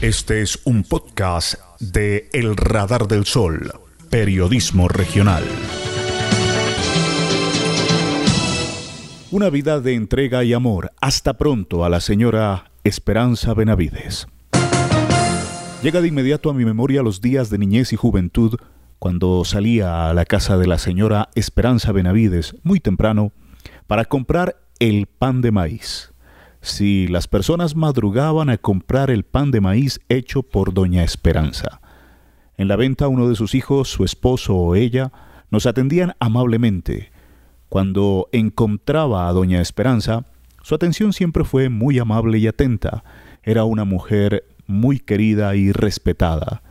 Este es un podcast de El Radar del Sol, periodismo regional. Una vida de entrega y amor. Hasta pronto a la señora Esperanza Benavides. Llega de inmediato a mi memoria los días de niñez y juventud cuando salía a la casa de la señora Esperanza Benavides muy temprano para comprar el pan de maíz si las personas madrugaban a comprar el pan de maíz hecho por doña Esperanza. En la venta uno de sus hijos, su esposo o ella, nos atendían amablemente. Cuando encontraba a doña Esperanza, su atención siempre fue muy amable y atenta. Era una mujer muy querida y respetada,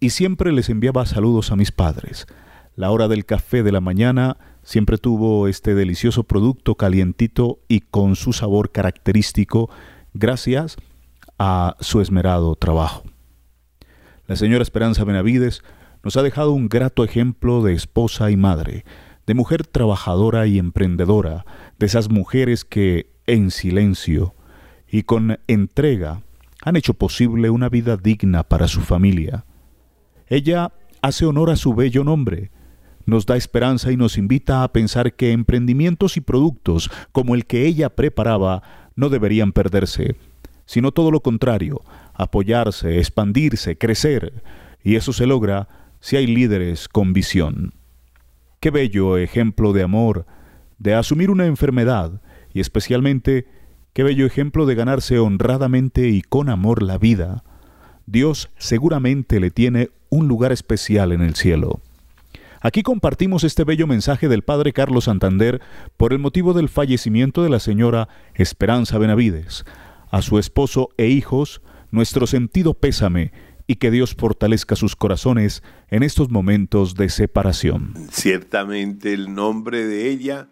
y siempre les enviaba saludos a mis padres. La hora del café de la mañana Siempre tuvo este delicioso producto calientito y con su sabor característico gracias a su esmerado trabajo. La señora Esperanza Benavides nos ha dejado un grato ejemplo de esposa y madre, de mujer trabajadora y emprendedora, de esas mujeres que, en silencio y con entrega, han hecho posible una vida digna para su familia. Ella hace honor a su bello nombre, nos da esperanza y nos invita a pensar que emprendimientos y productos como el que ella preparaba no deberían perderse, sino todo lo contrario, apoyarse, expandirse, crecer, y eso se logra si hay líderes con visión. Qué bello ejemplo de amor, de asumir una enfermedad, y especialmente qué bello ejemplo de ganarse honradamente y con amor la vida. Dios seguramente le tiene un lugar especial en el cielo. Aquí compartimos este bello mensaje del Padre Carlos Santander por el motivo del fallecimiento de la señora Esperanza Benavides. A su esposo e hijos, nuestro sentido pésame y que Dios fortalezca sus corazones en estos momentos de separación. Ciertamente el nombre de ella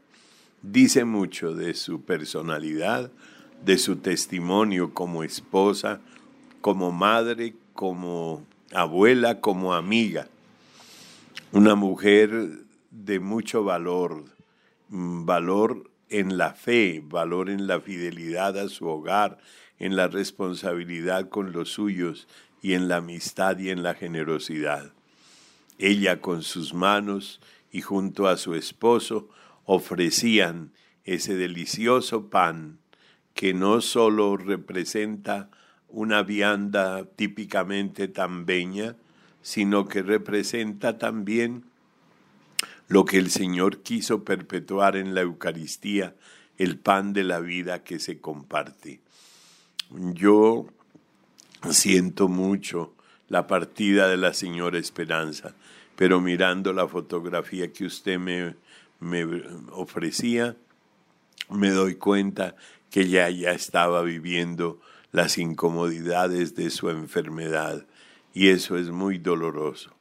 dice mucho de su personalidad, de su testimonio como esposa, como madre, como abuela, como amiga una mujer de mucho valor, mm, valor en la fe, valor en la fidelidad a su hogar, en la responsabilidad con los suyos y en la amistad y en la generosidad. Ella con sus manos y junto a su esposo ofrecían ese delicioso pan que no sólo representa una vianda típicamente tambeña, sino que representa también lo que el Señor quiso perpetuar en la Eucaristía, el pan de la vida que se comparte. Yo siento mucho la partida de la Señora Esperanza, pero mirando la fotografía que usted me, me ofrecía, me doy cuenta que ella ya estaba viviendo las incomodidades de su enfermedad y eso es muy doloroso.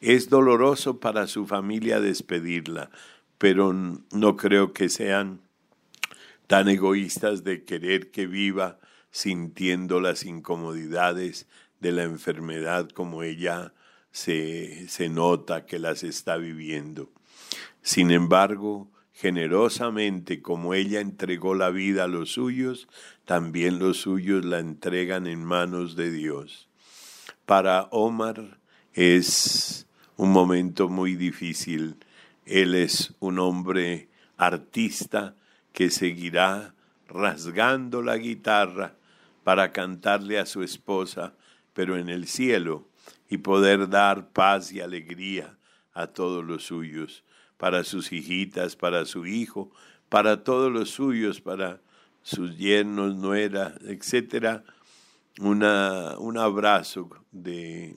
Es doloroso para su familia despedirla, pero no creo que sean tan egoístas de querer que viva sintiendo las incomodidades de la enfermedad como ella se, se nota que las está viviendo. Sin embargo, generosamente como ella entregó la vida a los suyos, también los suyos la entregan en manos de Dios. Para Omar es un momento muy difícil. Él es un hombre artista que seguirá rasgando la guitarra para cantarle a su esposa, pero en el cielo, y poder dar paz y alegría a todos los suyos, para sus hijitas, para su hijo, para todos los suyos, para sus yernos, nuera, etcétera, una, un abrazo de,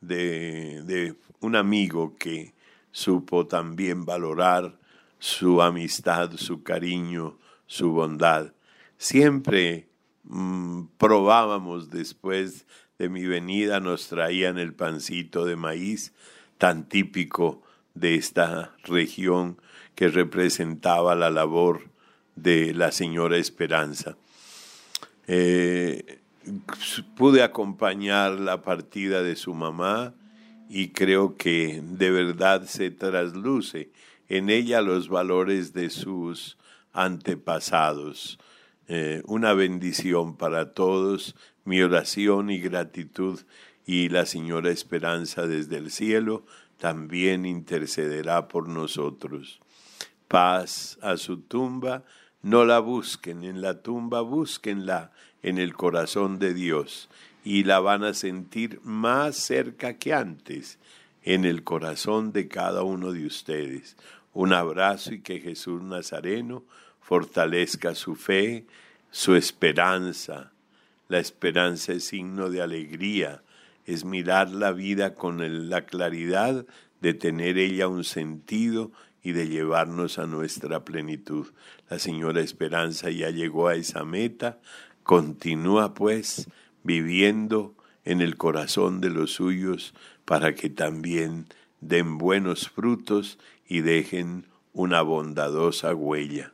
de, un amigo que supo también valorar su amistad, su cariño, su bondad. Siempre mm, probábamos después de mi venida, nos traían el pancito de maíz tan típico de esta región que representaba la labor de la señora Esperanza. Eh, pude acompañar la partida de su mamá y creo que de verdad se trasluce en ella los valores de sus antepasados. Eh, una bendición para todos mi oración y gratitud y la Señora Esperanza desde el cielo también intercederá por nosotros. Paz a su tumba, no la busquen en la tumba, búsquenla en el corazón de Dios y la van a sentir más cerca que antes en el corazón de cada uno de ustedes. Un abrazo y que Jesús Nazareno fortalezca su fe, su esperanza. La esperanza es signo de alegría, es mirar la vida con la claridad de tener ella un sentido y de llevarnos a nuestra plenitud. La señora Esperanza ya llegó a esa meta, continúa pues viviendo en el corazón de los suyos para que también den buenos frutos y dejen una bondadosa huella.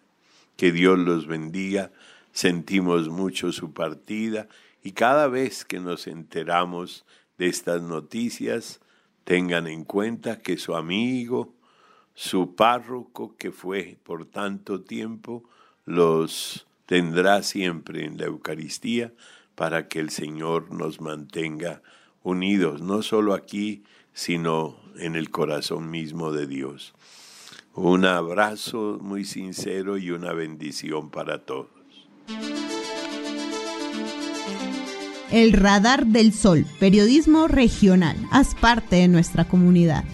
Que Dios los bendiga, sentimos mucho su partida y cada vez que nos enteramos de estas noticias, tengan en cuenta que su amigo, su párroco que fue por tanto tiempo, los tendrá siempre en la Eucaristía para que el Señor nos mantenga unidos, no solo aquí, sino en el corazón mismo de Dios. Un abrazo muy sincero y una bendición para todos. El Radar del Sol, periodismo regional. Haz parte de nuestra comunidad.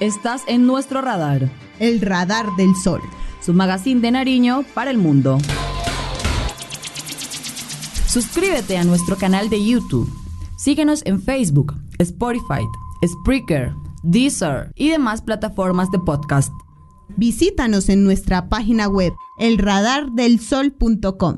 Estás en nuestro radar. El Radar del Sol. Su magazine de Nariño para el mundo. Suscríbete a nuestro canal de YouTube. Síguenos en Facebook, Spotify, Spreaker, Deezer y demás plataformas de podcast. Visítanos en nuestra página web elradardelsol.com.